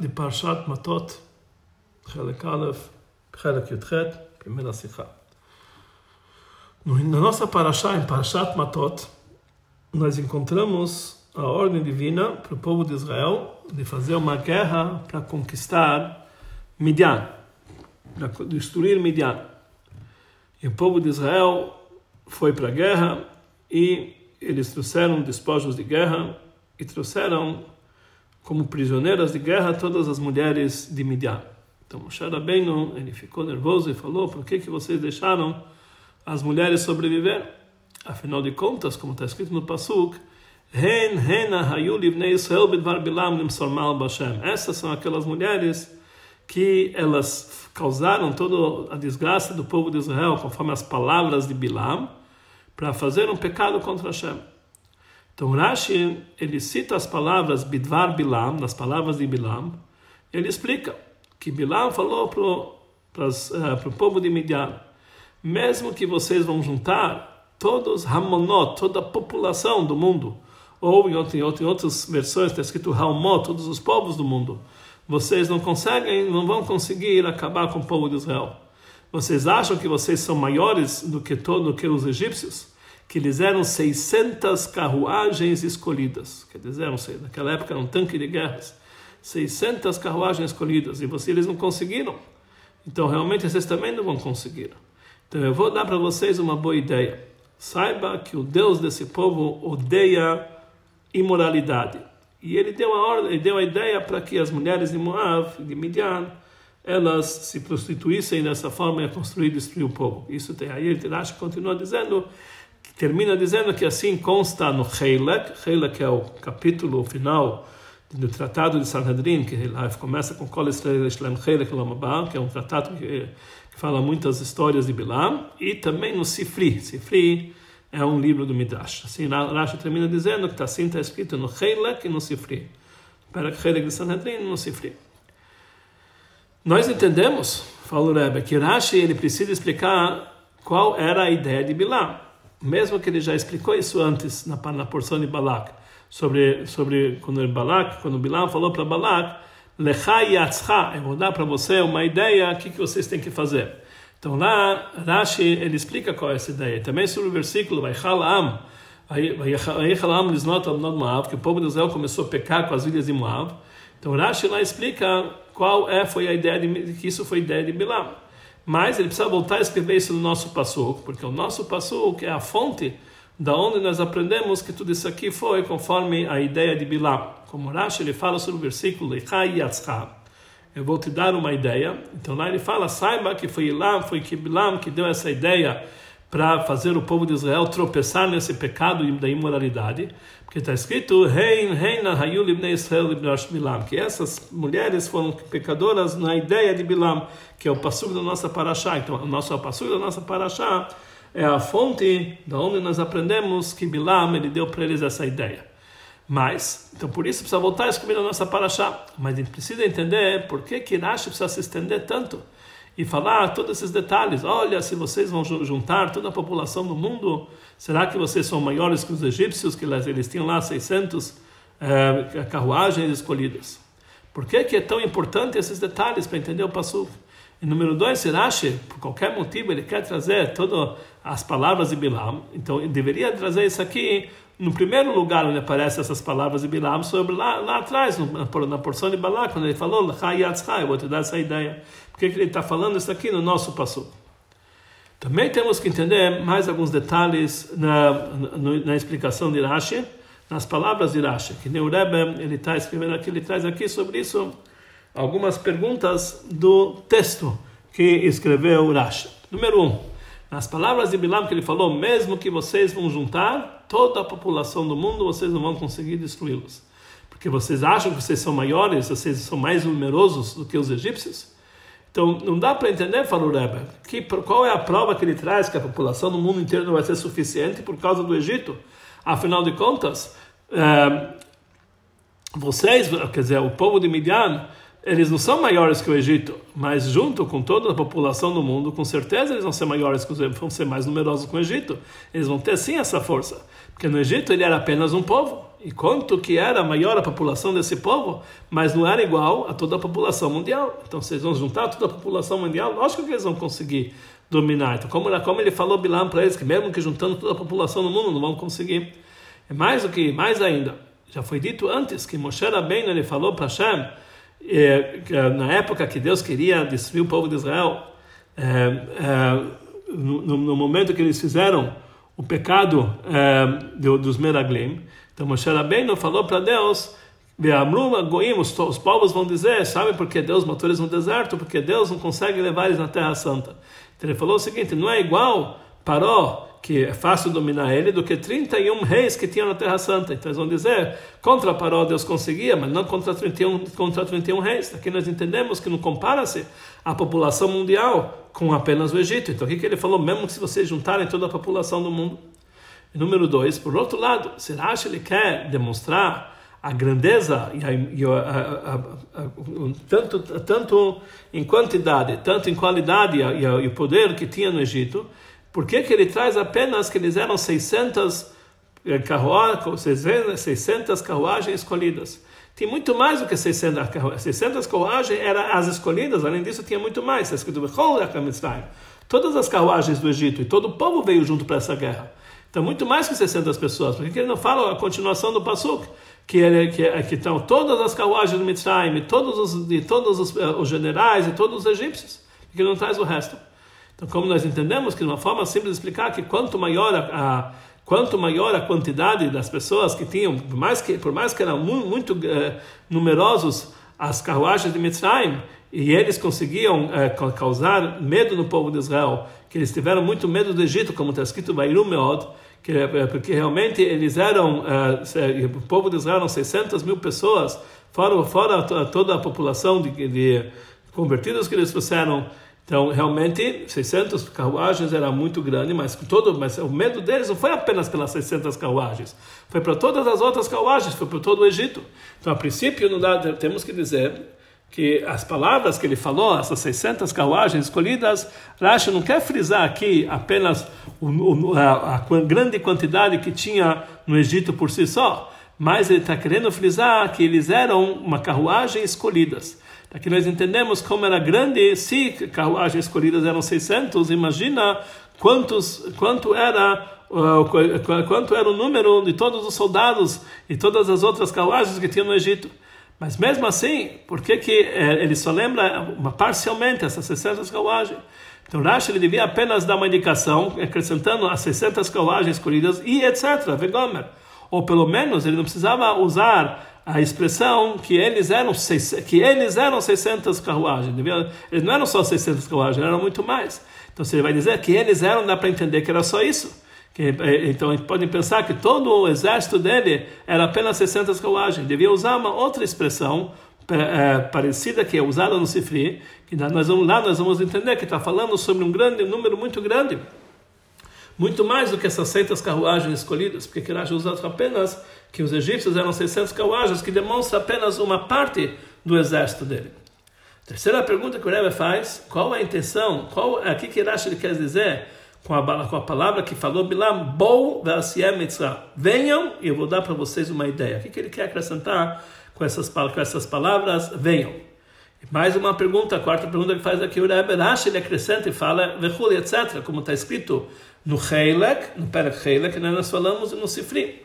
de Parshat Matot, Chelek Aleph, Chelek Yudchet, primeira Sikha. Na nossa Parashá, em Parshat Matot, nós encontramos a ordem divina para o povo de Israel de fazer uma guerra para conquistar Midian, para destruir Midian. E o povo de Israel foi para a guerra e eles trouxeram despojos de guerra e trouxeram como prisioneiras de guerra todas as mulheres de Midian. Então Moshe Rabbeinu, ele ficou nervoso e falou, por que, que vocês deixaram as mulheres sobreviver? Afinal de contas, como está escrito no Pasuk, essas são aquelas mulheres que elas causaram toda a desgraça do povo de Israel, conforme as palavras de Bilam, para fazer um pecado contra Hashem. Então Rashi, ele cita as palavras Bidvar Bilam, nas palavras de Bilam, ele explica que Bilam falou para uh, o povo de Midian, mesmo que vocês vão juntar todos Hamonot, toda a população do mundo, ou em, outro, em outras versões está escrito Halmot, todos os povos do mundo, vocês não conseguem, não vão conseguir acabar com o povo de Israel. Vocês acham que vocês são maiores do que todo do que os egípcios? Que eles eram 600 carruagens escolhidas. Quer dizer, naquela época era um tanque de guerras. 600 carruagens escolhidas. E você, eles não conseguiram. Então, realmente, vocês também não vão conseguir. Então, eu vou dar para vocês uma boa ideia. Saiba que o Deus desse povo odeia imoralidade. E ele deu a ordem, deu a ideia para que as mulheres de Moab, de Midian, elas se prostituíssem dessa forma e construir e destruir o povo. Isso tem aí, ele continua dizendo termina dizendo que assim consta no Heilek, Heilek é o capítulo final do Tratado de Sanhedrin, que começa com Kol Israel Shlem Heilek Lamabá, que é um tratado que, fala muitas histórias de Bilam, e também no Sifri. Sifri é um livro do Midrash. Assim, Rashi termina dizendo que assim está escrito no Heilek e no Sifri. Para Heilek de Sanhedrin e no Sifri. Nós entendemos, fala o Rebbe, que Rashi ele precisa explicar qual era a ideia de Bilam mesmo que ele já explicou isso antes na, na porção de Balak, sobre, sobre quando Balak, quando Bilam falou para Balak, Lechai eu vou dar para você uma ideia, o que, que vocês têm que fazer. Então lá, Rashi, ele explica qual é essa ideia. Também sobre o versículo, Amnod Moab, que o povo de Israel começou a pecar com as ilhas de Moab. Então Rashi lá explica qual é, foi a ideia de, que isso foi a ideia de Bilam. Mas ele precisa voltar a escrever isso no nosso passuco, porque o nosso passuco é a fonte da onde nós aprendemos que tudo isso aqui foi conforme a ideia de Bilam. Como Rashi ele fala sobre o versículo Eu vou te dar uma ideia. Então lá ele fala, saiba que foi Bilam, foi que Bilam que deu essa ideia para fazer o povo de Israel tropeçar nesse pecado da imoralidade, porque está escrito que essas mulheres foram pecadoras na ideia de Bilam, que é o passo da nossa paraxá. Então, o nosso passo da nossa paraxá é a fonte da onde nós aprendemos que Bilam ele deu para eles essa ideia. Mas, então por isso precisa voltar a escrever a nossa paraxá. Mas a gente precisa entender por que que precisa se estender tanto e falar todos esses detalhes. Olha, se vocês vão juntar toda a população do mundo, será que vocês são maiores que os egípcios, que eles tinham lá 600 eh, carruagens escolhidas? Por que, que é tão importante esses detalhes para entender o passo? E número dois, Sirashi, por qualquer motivo, ele quer trazer todas as palavras de Bilam, então ele deveria trazer isso aqui no primeiro lugar onde aparecem essas palavras de Bilam, sobre lá, lá atrás, na porção de Balak, quando ele falou, eu vou te dar essa ideia. Por que ele está falando isso aqui no nosso passo? Também temos que entender mais alguns detalhes na, na, na explicação de Rashi, nas palavras de Rashi, que Rebbe, ele está escrevendo aqui, ele traz aqui sobre isso algumas perguntas do texto que escreveu Rashi. Número um, nas palavras de Bilam que ele falou, mesmo que vocês vão juntar toda a população do mundo, vocês não vão conseguir destruí-los. Porque vocês acham que vocês são maiores, vocês são mais numerosos do que os egípcios? Então, não dá para entender, falou Rebbe, que, qual é a prova que ele traz que a população do mundo inteiro não vai ser suficiente por causa do Egito? Afinal de contas, é, vocês, quer dizer, o povo de Midian, eles não são maiores que o Egito, mas junto com toda a população do mundo, com certeza eles vão ser maiores vão ser mais numerosos que o Egito. Eles vão ter sim essa força, porque no Egito ele era apenas um povo e quanto que era maior a população desse povo, mas não era igual a toda a população mundial. Então, vocês vão juntar toda a população mundial, lógico que eles vão conseguir dominar. Então, como, como ele falou Bilam para eles, que mesmo que juntando toda a população no mundo, não vão conseguir. É mais do que, mais ainda, já foi dito antes que Moshe Rabbeinu ele falou para Hashem, é, na época que Deus queria destruir o povo de Israel, é, é, no, no, momento que eles fizeram o pecado dos Meraglim, então Moshe Rabbeinu falou para Deus, os, os povos vão dizer, sabe por que Deus matou eles no deserto? Porque Deus não consegue levar eles na Terra Santa. Então ele falou o seguinte, não é igual Paró, que é fácil dominar ele, do que 31 reis que tinham na Terra Santa. Então eles vão dizer, contra Paró Deus conseguia, mas não contra 31, contra 31 reis. Aqui nós entendemos que não compara-se a população mundial com apenas o Egito. Então o que, que ele falou? Mesmo que se vocês juntarem toda a população do mundo. Número dois, por outro lado, que ele quer demonstrar a grandeza e, a, e a, a, tanto, tanto em quantidade, tanto em qualidade e, o poder que tinha no Egito, por que, que ele traz apenas que eles eram 600 carruagens, 600 carruagens escolhidas? Tem muito mais do que 600 carruagens. 600 carruagens eram as escolhidas, além disso tinha muito mais. Está escrito, Todas as carruagens do Egito e todo o povo veio junto para essa guerra. Então, muito mais que 600 pessoas. Por que ele não fala a continuação do Pasuk? Que, ele, que, que estão todas as carruagens do Mitzrayim, todos os, de todos os, eh, os generais e todos os egípcios. Por que ele não traz o resto? Então, como nós entendemos que de uma forma simples explicar que quanto maior a, a quanto maior a quantidade das pessoas que tinham, por mais que, por mais que eram muito, muito uh, numerosos as carruagens de Mitzrayim, e eles conseguiam uh, causar medo no povo de Israel, que eles tiveram muito medo do Egito, como está escrito em Meod, que, é, porque realmente eles eram, o povo de Israel eram 600 mil pessoas, fora, fora toda a população de, de convertidos que eles fizeram. Então, realmente, 600 carruagens era muito grande, mas todo, mas o medo deles não foi apenas pelas 600 carruagens, foi para todas as outras carruagens, foi para todo o Egito. Então, a princípio, não dá, temos que dizer que as palavras que ele falou, essas 600 carruagens escolhidas, Rashi não quer frisar aqui apenas a, a grande quantidade que tinha no Egito por si só, mas ele está querendo frisar que eles eram uma carruagem escolhidas. Aqui nós entendemos como era grande, se carruagens escolhidas eram 600, imagina quantos, quanto era uh, quanto era o número de todos os soldados e todas as outras carruagens que tinha no Egito. Mas mesmo assim, por que, que eh, ele só lembra parcialmente essas 600 carruagens? Então Rashi ele devia apenas dar uma indicação, acrescentando as 600 carruagens escolhidas e etc. Vegomer. Ou pelo menos ele não precisava usar a expressão que eles eram que eles eram 600 carruagens. Eles não eram só 600 carruagens, eram muito mais. Então se ele vai dizer que eles eram, dá para entender que era só isso. Que, eh, então podem pensar que todo o exército dele era apenas 600 carruagens. Devia usar uma outra expressão é, parecida que é usada no Sifri, que nós vamos lá nós vamos entender que está falando sobre um grande um número muito grande, muito mais do que essas 600 carruagens escolhidas, porque Kirash usa apenas que os egípcios eram 600 carruagens, que demonstra apenas uma parte do exército dele. Terceira pergunta que o Rebbe faz: qual é a intenção? Qual é que Kirash ele quer dizer? com a, com a palavra que falou Bilam, Bou Venham e eu vou dar para vocês uma ideia. O que, que ele quer acrescentar com essas, com essas palavras? Venham. Mais uma pergunta, a quarta pergunta que faz aqui o Rebbe Rashi, ele acrescenta e fala, etc., como está escrito no Heilek, no Perek Heilek, que nós falamos no Sifri.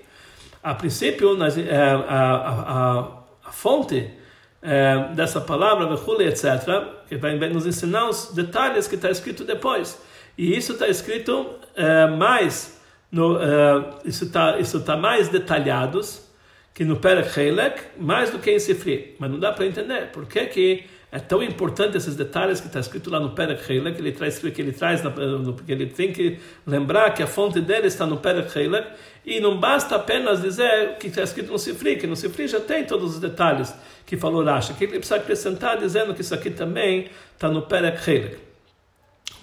A princípio, nós, é, a, a, a, a fonte é, dessa palavra, Vechuli, etc., que vai nos ensinar os detalhes que está escrito depois. E isso está escrito é, mais, no, isso está isso tá mais detalhados que no Perek Heilek, mais do que em Sifri. Mas não dá para entender por que, que é tão importante esses detalhes que está escrito lá no Perek Heilek, que ele traz, que ele traz, porque ele tem que lembrar que a fonte dele está no Perek Heilek, e não basta apenas dizer o que está escrito no Sifri, que no Sifri já tem todos os detalhes que falou Rashi, que ele precisa acrescentar dizendo que isso aqui também está no Perek Heilek.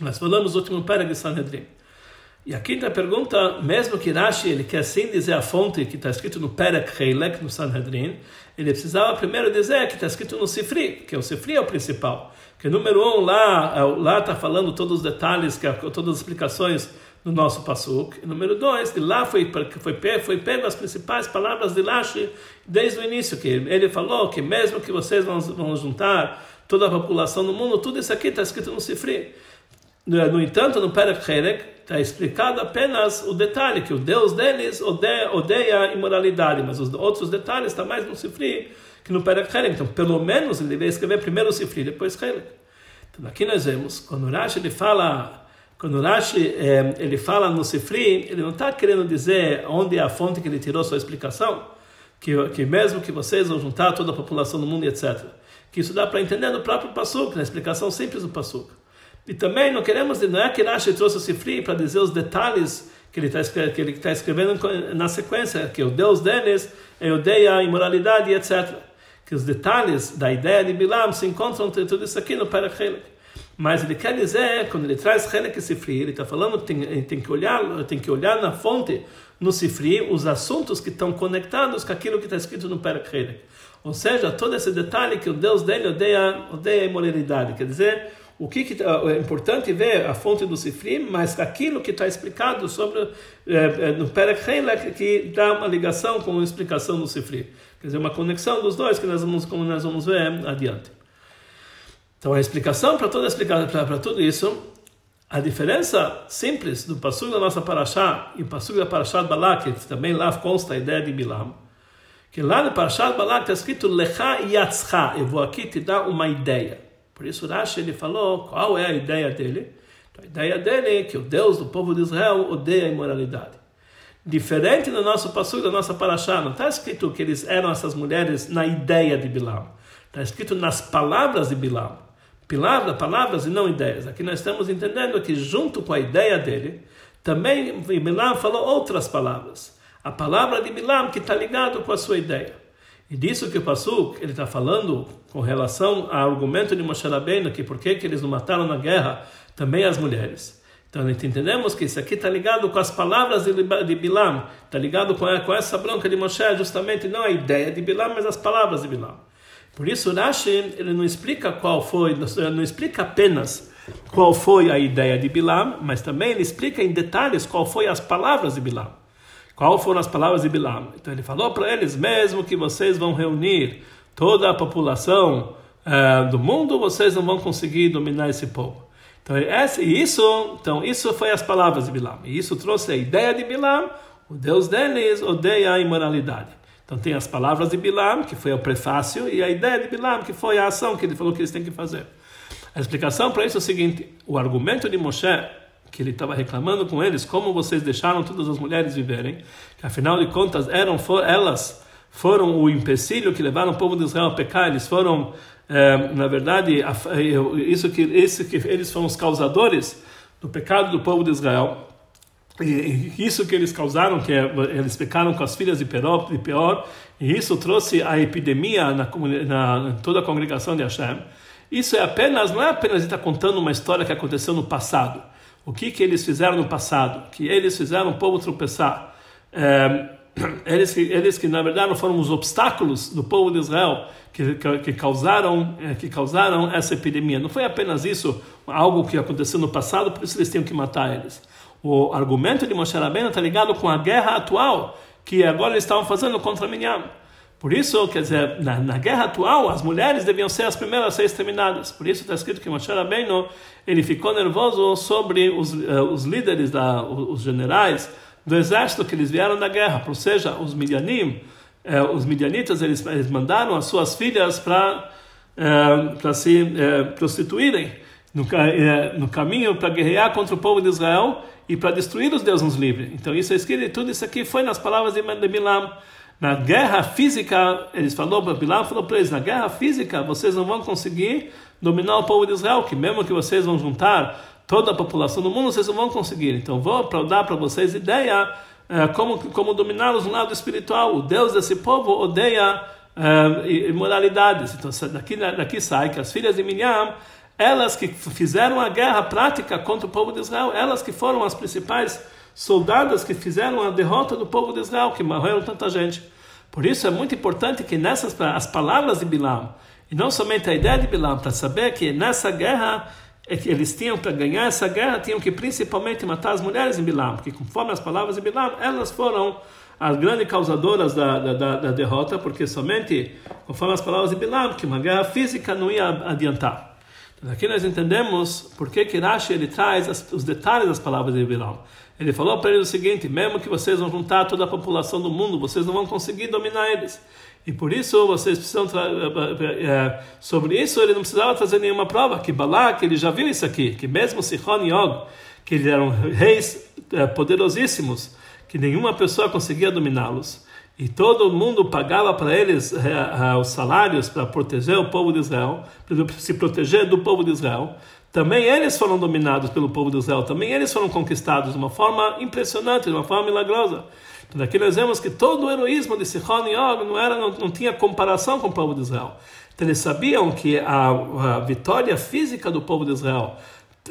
Nós falamos no último Perek de Sanhedrin. E a quinta pergunta, mesmo que Rashi ele quer sim dizer a fonte que está escrito no Perek Heilek, no Sanhedrin, ele precisava primeiro dizer que está escrito no Sifri, que o Sifri é o principal. Que número um, lá lá está falando todos os detalhes, que todas as explicações no nosso Passuk. E número dois, de lá foi, foi, foi pego as principais palavras de Lashi desde o início, que ele falou que mesmo que vocês vão, vão juntar toda a população do mundo, tudo isso aqui está escrito no Sifri. No entanto, no Perek Herek, está explicado apenas o detalhe, que o Deus deles odeia, odeia a imoralidade, mas os outros detalhes estão mais no Sifri que no Perek Herek. Então, pelo menos, ele deve escrever primeiro o Sifri, depois Herek. Então, aqui nós vemos, quando Rashi ele fala quando Rashi eh, ele fala no Sifri, ele não está querendo dizer onde é a fonte que ele tirou sua explicação, que, que mesmo que vocês vão juntar toda a população do mundo, etc. Que isso dá para entender no próprio Passuk, na explicação simples do Passuk. E também não queremos, não é que Rashi trouxe o Sifri para dizer os detalhes que ele está ele está escrevendo na sequência, que o Deus deles é odeia a imoralidade, etc. Que os detalhes da ideia de Bilam se encontram tudo isso aqui no Perachilek. Mas ele quer dizer, quando ele traz Helek Sifri, ele está falando que tem, tem, que olhar, tem que olhar na fonte, no Sifri, os assuntos que estão conectados com aquilo que está escrito no Perak Helek. Ou seja, todo esse detalhe que o Deus dele odeia, odeia a imoralidade. Quer dizer, o que, que é importante ver a fonte do Sifri, mas aquilo que está explicado sobre é, no Perek Helek, que dá uma ligação com a explicação do Sifri. Quer dizer, uma conexão dos dois que nós vamos, como nós vamos ver adiante. Então a explicação para toda para tudo isso, a diferença simples do passo da nossa paraxá e o passo da paraxá de Balak, que também lá consta a ideia de Bilam, que lá no paraxá de Balak está escrito Lecha Yatzcha, eu vou aqui te dar uma ideia. Por isso Rashi ele falou qual é a ideia dele. A ideia dele é que o Deus do povo de Israel odeia a imoralidade. Diferente no nosso passo da nossa paraxá, não está escrito que eles eram essas mulheres na ideia de Bilam. Está escrito nas palavras de Bilam palavras, palavras e não ideias. Aqui nós estamos entendendo que junto com a ideia dele, também Milam falou outras palavras. A palavra de Milam que está ligado com a sua ideia. E disso que o Pasuk ele está falando com relação ao argumento de Moshe Rabbeinu, que por que eles não mataram na guerra também as mulheres. Então entendemos que isso aqui está ligado com as palavras de Bilam, está ligado com essa bronca de Moshe, justamente não a ideia de Bilam, mas as palavras de Bilam. Por isso, Rashi ele não explica qual foi, não explica apenas qual foi a ideia de Bilam, mas também ele explica em detalhes qual foi as palavras de Bilam. Qual foram as palavras de Bilam? Então ele falou para eles: mesmo que vocês vão reunir toda a população uh, do mundo, vocês não vão conseguir dominar esse povo. Então esse, isso, então isso foi as palavras de Bilam. E isso trouxe a ideia de Bilam. O Deus deles odeia a imoralidade. Então tem as palavras de Bilam, que foi o prefácio, e a ideia de Bilam, que foi a ação que ele falou que eles têm que fazer. A explicação para isso é o seguinte: o argumento de Moshe, que ele estava reclamando com eles, como vocês deixaram todas as mulheres viverem, que afinal de contas eram elas foram o empecilho que levaram o povo de Israel a pecar, eles foram, é, na verdade, isso que, isso que eles foram os causadores do pecado do povo de Israel. E isso que eles causaram, que é, eles pecaram com as filhas de Peor, de Peor e isso trouxe a epidemia na, na, toda a congregação de Hashem. Isso é apenas, não é apenas estar contando uma história que aconteceu no passado. O que que eles fizeram no passado? Que eles fizeram o povo tropeçar. É, eles, eles que na verdade foram os obstáculos do povo de Israel que, que, que, causaram é, que causaram essa epidemia. Não foi apenas isso, algo que aconteceu no passado, por isso eles tinham que matar eles o argumento de Moshe Rabbeinu está ligado com a guerra atual que agora eles estavam fazendo contra Minyan. Por isso, quer dizer, na, na, guerra atual, as mulheres deviam ser as primeiras a ser exterminadas. Por isso está escrito que Moshe Rabbeinu, ele ficou nervoso sobre os, uh, os líderes, da, os, generais do exército que eles vieram da guerra. Ou seja, os Midianim, uh, os Midianitas, eles, eles mandaram as suas filhas para uh, se prostituírem no, no caminho para guerrear contra o povo de Israel e para destruir os deuses livres. Então isso é escrito, tudo isso aqui foi nas palavras de Bilam. Na guerra física, eles falou para Bilam, falou para eles, na guerra física vocês não vão conseguir dominar o povo de Israel, que mesmo que vocês vão juntar toda a população do mundo, vocês não vão conseguir. Então vou dar para vocês ideia uh, como como dominá-los no lado espiritual. O Deus desse povo odeia uh, imoralidades. Então daqui daqui sai que as filhas de Miriam elas que fizeram a guerra prática contra o povo de Israel, elas que foram as principais soldadas que fizeram a derrota do povo de Israel, que morreram tanta gente. Por isso é muito importante que nessas as palavras de Bilam, e não somente a ideia de Bilam, para saber que nessa guerra é que eles tinham para ganhar essa guerra tinham que principalmente matar as mulheres em Bilam, porque conforme as palavras de Bilam, elas foram as grandes causadoras da, da, da, da derrota, porque somente conforme as palavras de Bilam, que uma guerra física não ia adiantar. Aqui nós entendemos por que Rashi ele traz as, os detalhes das palavras de Bilam. Ele falou para eles o seguinte: mesmo que vocês vão juntar toda a população do mundo, vocês não vão conseguir dominar eles. E por isso vocês precisam é, sobre isso ele não precisava trazer nenhuma prova que Balak ele já viu isso aqui que mesmo Sichon e Og que eles eram reis é, poderosíssimos que nenhuma pessoa conseguia dominá-los e todo mundo pagava para eles é, os salários para proteger o povo de Israel para se proteger do povo de Israel. Também eles foram dominados pelo povo de Israel. Também eles foram conquistados de uma forma impressionante de uma forma milagrosa. Então, daqui nós vemos que todo o heroísmo de Sichon e Og não, era, não, não tinha comparação com o povo de Israel. Então, eles sabiam que a, a vitória física do povo de Israel,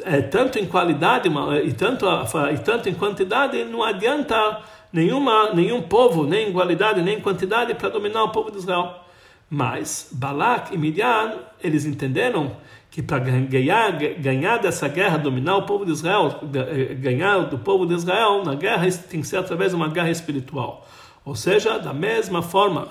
é, tanto em qualidade e tanto, e tanto em quantidade, não adianta nenhuma, nenhum povo, nem em qualidade, nem em quantidade, para dominar o povo de Israel. Mas Balak e Midian, eles entenderam que para ganhar, ganhar dessa guerra, dominar o povo de Israel, eh, ganhar do povo de Israel na guerra, tem que ser através de uma guerra espiritual. Ou seja, da mesma forma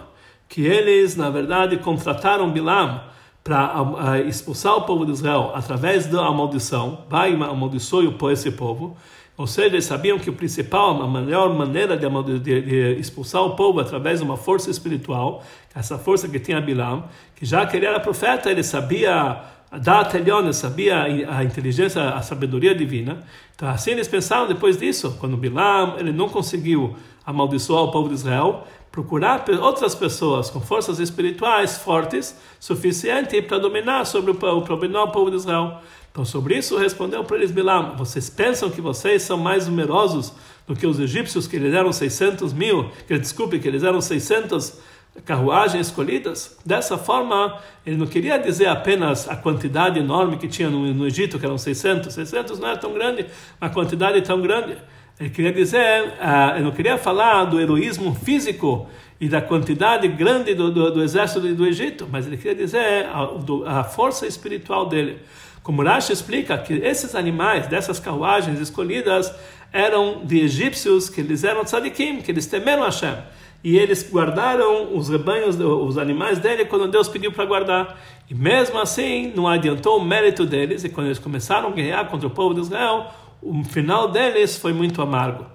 que eles, na verdade, contrataram Bilam para expulsar o povo de Israel através da maldição, vai amaldiçoe esse povo, ou seja, eles sabiam que o principal, a melhor maneira de, de, de, expulsar o povo através de uma força espiritual, essa força que tinha Bilam, que já que ele era profeta, ele sabia Data Eliona sabia a inteligência, a sabedoria divina. Então, assim eles pensaram depois disso, quando Bilam ele não conseguiu amaldiçoar o povo de Israel, procurar outras pessoas com forças espirituais fortes suficiente para dominar sobre o, o, o povo de Israel. Então, sobre isso respondeu para eles Bilam: Vocês pensam que vocês são mais numerosos do que os egípcios, que eles eram 600 mil? Que, desculpe, que eles eram 600 carruagens escolhidas. Dessa forma, ele não queria dizer apenas a quantidade enorme que tinha no, no Egito, que eram 600. 600 não é tão grande, uma quantidade tão grande. Ele queria dizer, uh, ele não queria falar do heroísmo físico e da quantidade grande do, do, do exército do, do, Egito, mas ele queria dizer a, do, a força espiritual dele. Como Rashi explica que esses animais, dessas carruagens escolhidas, eram de egípcios que eles eram tzadikim, que eles temeram Hashem e eles guardaram os rebanhos, os animais dele quando Deus pediu para guardar. E mesmo assim, não adiantou o mérito deles, e quando eles começaram a guerrear contra o povo de Israel, o final deles foi muito amargo.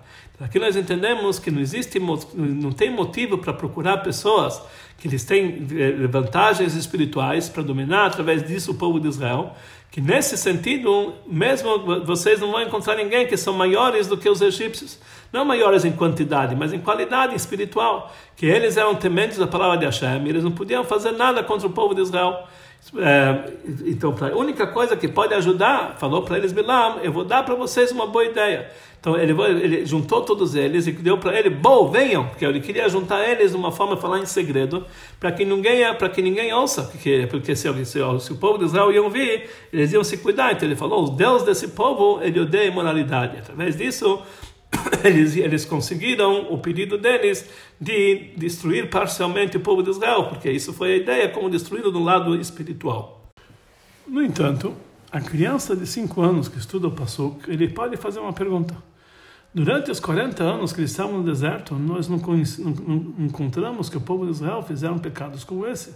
Aqui nós entendemos que não existe, não tem motivo para procurar pessoas que eles têm eh, vantagens espirituais para dominar através disso o povo de Israel, que nesse sentido, mesmo vocês não vão encontrar ninguém que são maiores do que os egípcios, não maiores em quantidade, mas em qualidade espiritual, que eles eram tementes da palavra de Hashem, eles não podiam fazer nada contra o povo de Israel. É, então, a única coisa que pode ajudar, falou para eles Bilam, eu vou dar para vocês uma boa ideia. Então ele, ele juntou todos eles e deu para ele, bom, venham, porque ele queria juntar eles de uma forma de falar em segredo, para que ninguém para que ninguém ouça, porque porque se, se, se, o povo de Israel iam vir, eles iam se cuidar. Então ele falou, o Deus desse povo ele odeia imoralidade. Através disso eles, eles conseguiram o pedido deles de destruir parcialmente o povo de Israel, porque isso foi a ideia, como destruí-lo do lado espiritual. No entanto, a criança de 5 anos que estuda o Passuk, ele pode fazer uma pergunta. Durante os 40 anos que eles estavam no deserto, nós não, não, não encontramos que o povo de Israel fizeram pecados como esse.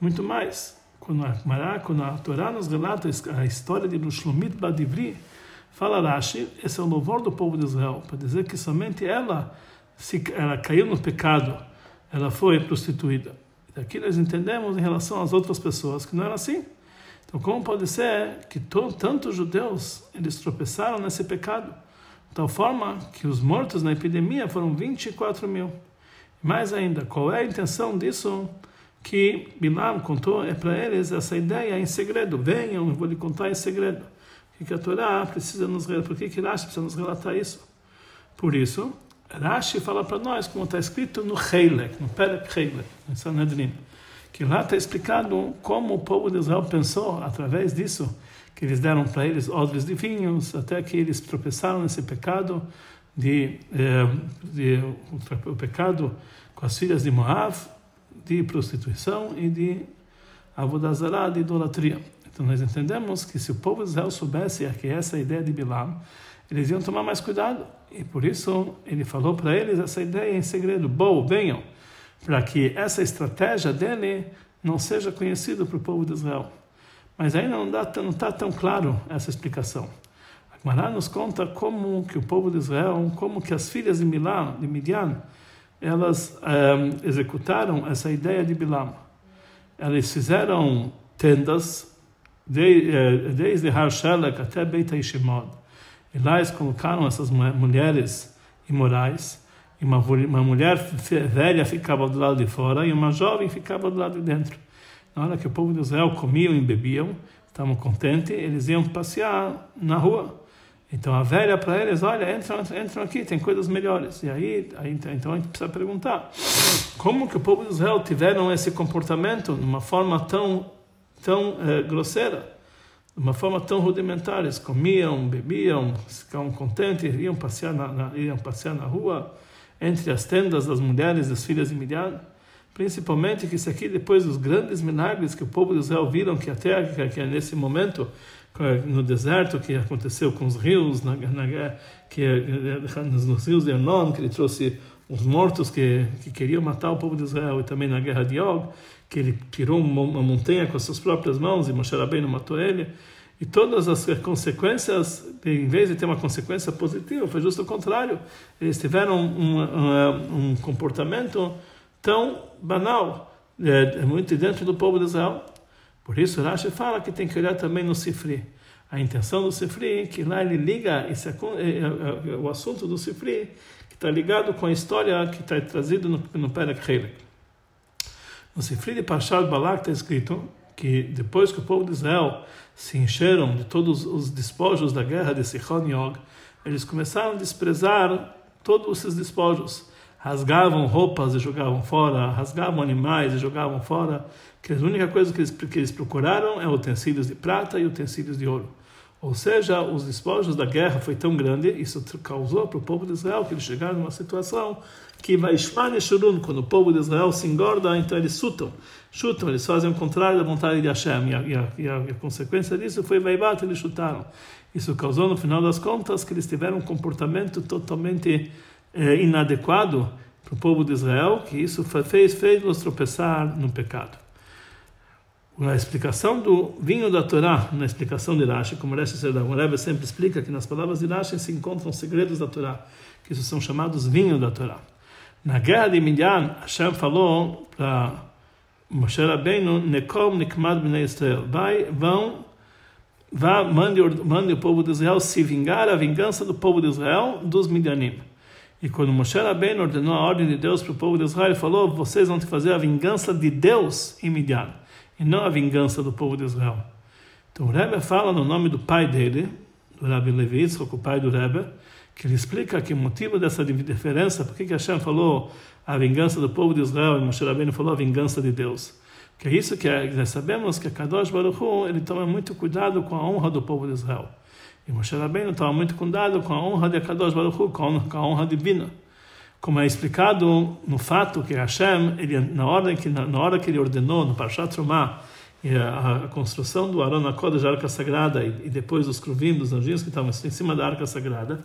Muito mais. Quando a, quando a Torá nos relata a história de Shlomit Badivri, Fala Rashi, esse é o louvor do povo de Israel, para dizer que somente ela, se ela caiu no pecado, ela foi prostituída. Daqui nós entendemos em relação às outras pessoas que não era assim. Então, como pode ser que tantos judeus eles tropeçaram nesse pecado? De tal forma que os mortos na epidemia foram 24 mil. Mais ainda, qual é a intenção disso? Que Bilam contou é para eles essa ideia em segredo. Venham, eu vou lhe contar em segredo que a Torá precisa nos relatar, por que, que Rashi precisa nos relatar isso? Por isso, Rashi fala para nós, como está escrito no Heilek, no Perek Heilek, no Sanhedrin, que lá está explicado como o povo de Israel pensou, através disso, que eles deram para eles odres de vinhos, até que eles tropeçaram nesse pecado de, eh, de, de o pecado com as filhas de Moab, de prostituição e de avodazará, de idolatria. Então nós entendemos que se o povo de Israel soubesse que essa é a ideia de Bilam, eles iam tomar mais cuidado. E por isso ele falou para eles essa ideia em segredo: Bom, venham, para que essa estratégia dele não seja conhecida para o povo de Israel. Mas ainda não está tão claro essa explicação. Gemara nos conta como que o povo de Israel, como que as filhas de Milá, de Midian, elas um, eh, executaram essa ideia de Bilam. Eles fizeram tendas desde Har Shelek até Beit Hashemod. E lá eles colocaram essas mulheres imorais, e uma, uma mulher velha ficava do lado de fora e uma jovem ficava do lado de dentro. Na hora que o povo de Israel comiam e bebiam, estavam contentes, eles iam passear na rua. Então a velha para eles, olha, entram, entram aqui, tem coisas melhores. E aí, aí, então a gente precisa perguntar, como que o povo de Israel tiveram esse comportamento de uma forma tão, tão eh, grosseira, de uma forma tão rudimentar? Eles comiam, bebiam, ficavam contentes, iam passear na, na, iam passear na rua, entre as tendas das mulheres das filhas de Midian. Principalmente que isso aqui, depois dos grandes milagres que o povo de Israel viram que até que, que é nesse momento no deserto que aconteceu com os rios na, na que nos rios de Arnon que ele trouxe os mortos que, que queriam matar o povo de Israel e também na guerra de Og que ele tirou uma montanha com as suas próprias mãos e Moshe Rabbeinu matou ele e todas as consequências em vez de ter uma consequência positiva foi justo o contrário eles tiveram um, um, um comportamento tão banal é, muito dentro do povo de Israel por isso, Rashi fala que tem que olhar também no Sifri. A intenção do Sifri, que lá ele liga esse, é, é, é, o assunto do Sifri, que está ligado com a história que está trazido no, no Perek. No Sifri de Parshat Balak está escrito que depois que o povo de Israel se encheram de todos os despojos da guerra de Sichon e Og, eles começaram a desprezar todos esses despojos rasgavam roupas e jogavam fora, rasgavam animais e jogavam fora, que a única coisa que eles, que eles procuraram é utensílios de prata e utensílios de ouro. Ou seja, os despojos da guerra foi tão grande, isso causou para o povo de Israel que eles chegaram numa situação que vai Shurun, quando o povo de Israel se engorda, então eles chutam, chutam, eles fazem o contrário da vontade de Hashem, e a, e a, e a, e a consequência disso foi Vaibat, eles chutaram. Isso causou, no final das contas, que eles tiveram um comportamento totalmente é, inadequado para o povo de Israel, que isso fez, fez-los tropeçar no pecado. A explicação do vinho da Torá, na explicação de Rashi, como o Rebbe sempre explica que nas palavras de Rashi se encontram segredos da Torá, que isso são chamados vinho da Torá. Na guerra de Midian, Hashem falou para Moshe Rabbeinu, Nekom Nikmad Bnei Israel, vai, vão, vá, mande, mande o povo de Israel se vingar a vingança do povo de Israel dos Midianim. E quando Moshe Rabbeinu ordenou a ordem de Deus para o povo de Israel, ele falou: vocês vão fazer a vingança de Deus em Midian, e não a vingança do povo de Israel. Então o Rebbe fala no nome do pai dele, do Rabbi Levi, o pai do Rebbe, que ele explica que o motivo dessa diferença, por que Hashem falou a vingança do povo de Israel e Moshe Rabbeinu falou a vingança de Deus. Que é isso que é, nós sabemos que a Kadosh Baruch Hu, ele toma muito cuidado com a honra do povo de Israel. E Moshe Rabbeinu estava muito cuidado com a honra de Akadosh Baruch Hu, com a honra divina. Como é explicado no fato que Hashem, ele, na, hora que, na, na hora que ele ordenou no Parshat Trumah, a, a, construção do Aron Kodesh, da Arca Sagrada, e, e, depois os cruvim, dos anjinhos que estavam em cima da Arca Sagrada,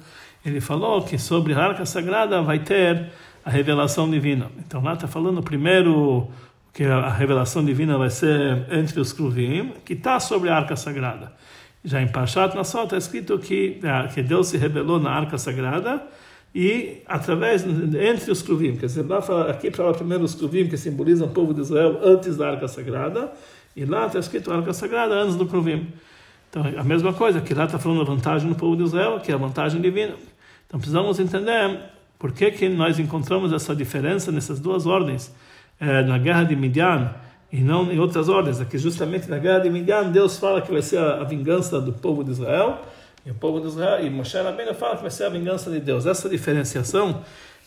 ele falou que sobre a Arca Sagrada vai ter a revelação divina. Então lá está falando primeiro que a revelação divina vai ser entre os cruvim, que está sobre a Arca Sagrada. Já em Parshat Nassau está escrito que, ah, que Deus se revelou na Arca Sagrada e através, entre os Kruvim, quer dizer, lá fala, aqui fala primeiro os Kruvim, que simbolizam o povo de Israel antes da Arca Sagrada, e lá está escrito a Arca Sagrada antes do Kruvim. Então, a mesma coisa, que lá está falando a vantagem do povo de Israel, que é a vantagem divina. Então, precisamos entender por que, que nós encontramos essa diferença nessas duas ordens. É, na guerra de Midian, e não em outras ordens. Aqui, justamente na guerra de Midian, Deus fala que vai ser a, a vingança do povo de Israel, e o povo de Israel, e Moshe Rabbeinu fala que vai ser a vingança de Deus. Essa diferenciação,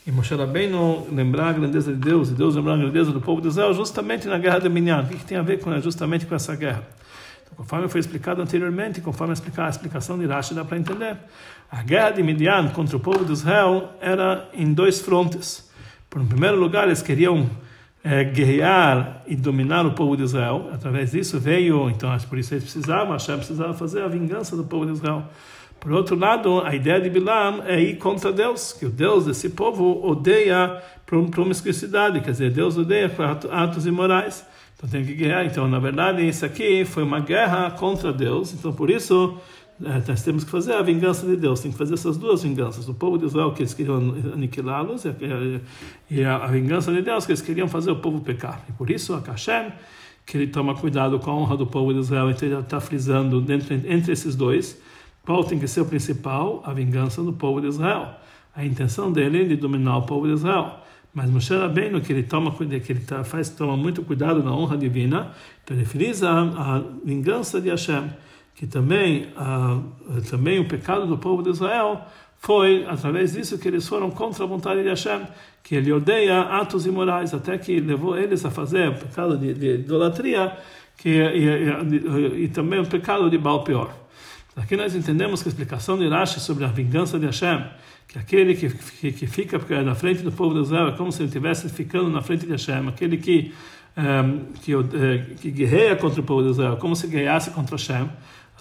e Moshe Rabbeinu lembrar a grandeza de Deus, e Deus lembrar a grandeza do povo de Israel, justamente na guerra de Midian. O que, que tem a ver com, justamente com essa guerra? Então, conforme foi explicado anteriormente, conforme a explicação de Rashi, dá para entender. A guerra de Midian contra o povo de Israel era em dois frontes. Por um primeiro lugar, eles queriam é, guerrear e dominar o povo de Israel. Através disso veio, então, por isso eles precisavam, Hashem precisava fazer a vingança do povo de Israel. Por outro lado, a ideia de Bilam é ir contra Deus, que o Deus desse povo odeia promiscuidade, quer dizer, Deus odeia atos imorais. Então tem que guerrear. Então, na verdade, isso aqui foi uma guerra contra Deus. Então, por isso, nós temos que fazer a vingança de Deus. Tem que fazer essas duas vinganças. O povo de Israel, que eles queriam aniquilá-los, e a vingança de Deus, que eles queriam fazer o povo pecar. E por isso, a Hashem, que ele toma cuidado com a honra do povo de Israel, então ele está frisando dentro, entre esses dois, qual tem que ser o principal? A vingança do povo de Israel. A intenção dele é de dominar o povo de Israel. Mas Moshe Rabbeinu, que ele toma que ele tá, faz, toma muito cuidado na honra divina, então ele frisa a, a vingança de Hashem, que também, a, também o pecado do povo de Israel foi através disso que eles foram contra a vontade de Hashem, que ele odeia atos imorais, até que levou eles a fazer o pecado de, de idolatria que, e, e, e, também o pecado de Baal Peor. Aqui nós entendemos que a explicação de Rashi sobre a vingança de Hashem, que aquele que, que, que fica na frente do povo de Israel é como se ele estivesse ficando na frente de Hashem, aquele que, um, ehm, que, eh, que guerreia contra o povo de Israel, como se guerreasse contra Hashem.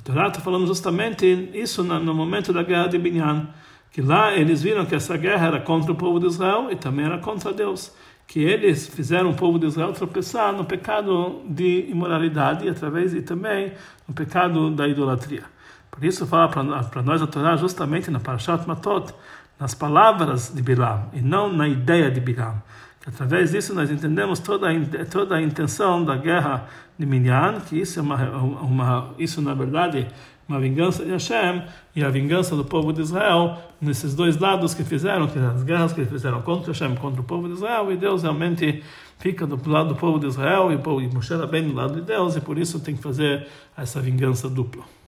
Torá está falando justamente isso no momento da guerra de Binyan, que lá eles viram que essa guerra era contra o povo de Israel e também era contra Deus que eles fizeram o povo de Israel tropeçar no pecado de imoralidade e através e também no pecado da idolatria. Por isso fala para nós a Torá justamente na Parashat Matot, nas palavras de Bilam e não na ideia de Bilam. Através disso nós entendemos toda a, toda a intenção da guerra de Minyan, que isso é uma, uma isso na verdade uma vingança de Hashem e a vingança do povo de Israel nesses dois lados que fizeram, que as guerras que fizeram contra Hashem, contra o povo de Israel, e Deus realmente fica do lado do povo de Israel e o povo de Moshe bem do lado de Deus, e por isso tem que fazer essa vingança dupla.